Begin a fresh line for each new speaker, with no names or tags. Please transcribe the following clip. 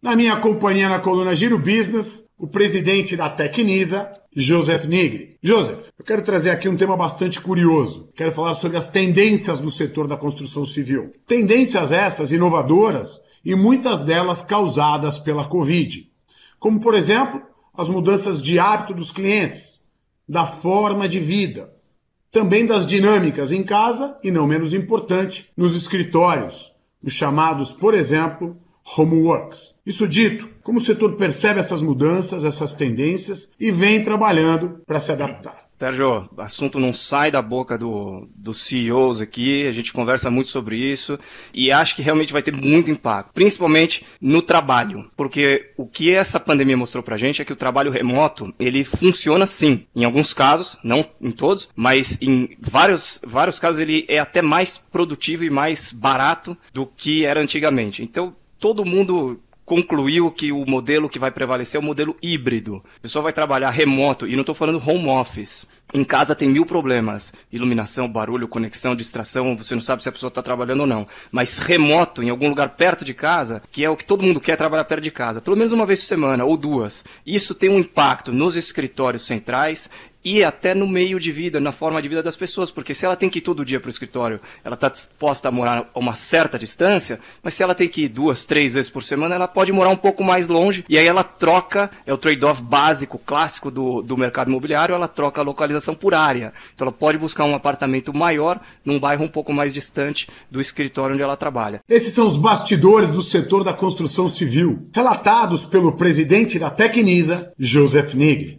Na minha companhia na coluna Giro Business, o presidente da Tecnisa, Joseph Nigri. Joseph, eu quero trazer aqui um tema bastante curioso. Quero falar sobre as tendências no setor da construção civil. Tendências essas inovadoras e muitas delas causadas pela Covid. Como, por exemplo, as mudanças de hábito dos clientes, da forma de vida, também das dinâmicas em casa e, não menos importante, nos escritórios, os chamados, por exemplo, homeworks. Isso dito, como o setor percebe essas mudanças, essas tendências e vem trabalhando para se adaptar?
Sérgio, o assunto não sai da boca do, dos CEOs aqui, a gente conversa muito sobre isso e acho que realmente vai ter muito impacto, principalmente no trabalho, porque o que essa pandemia mostrou pra gente é que o trabalho remoto, ele funciona sim, em alguns casos, não em todos, mas em vários, vários casos ele é até mais produtivo e mais barato do que era antigamente. Então, todo mundo concluiu que o modelo que vai prevalecer é o modelo híbrido. A pessoa vai trabalhar remoto, e não estou falando home office. Em casa tem mil problemas: iluminação, barulho, conexão, distração. Você não sabe se a pessoa está trabalhando ou não. Mas remoto, em algum lugar perto de casa, que é o que todo mundo quer trabalhar perto de casa, pelo menos uma vez por semana ou duas. Isso tem um impacto nos escritórios centrais e até no meio de vida, na forma de vida das pessoas, porque se ela tem que ir todo dia para o escritório, ela está disposta a morar a uma certa distância, mas se ela tem que ir duas, três vezes por semana, ela pode morar um pouco mais longe, e aí ela troca, é o trade-off básico, clássico do, do mercado imobiliário, ela troca a localização por área. Então ela pode buscar um apartamento maior num bairro um pouco mais distante do escritório onde ela trabalha.
Esses são os bastidores do setor da construção civil, relatados pelo presidente da Tecnisa, Joseph Nigri.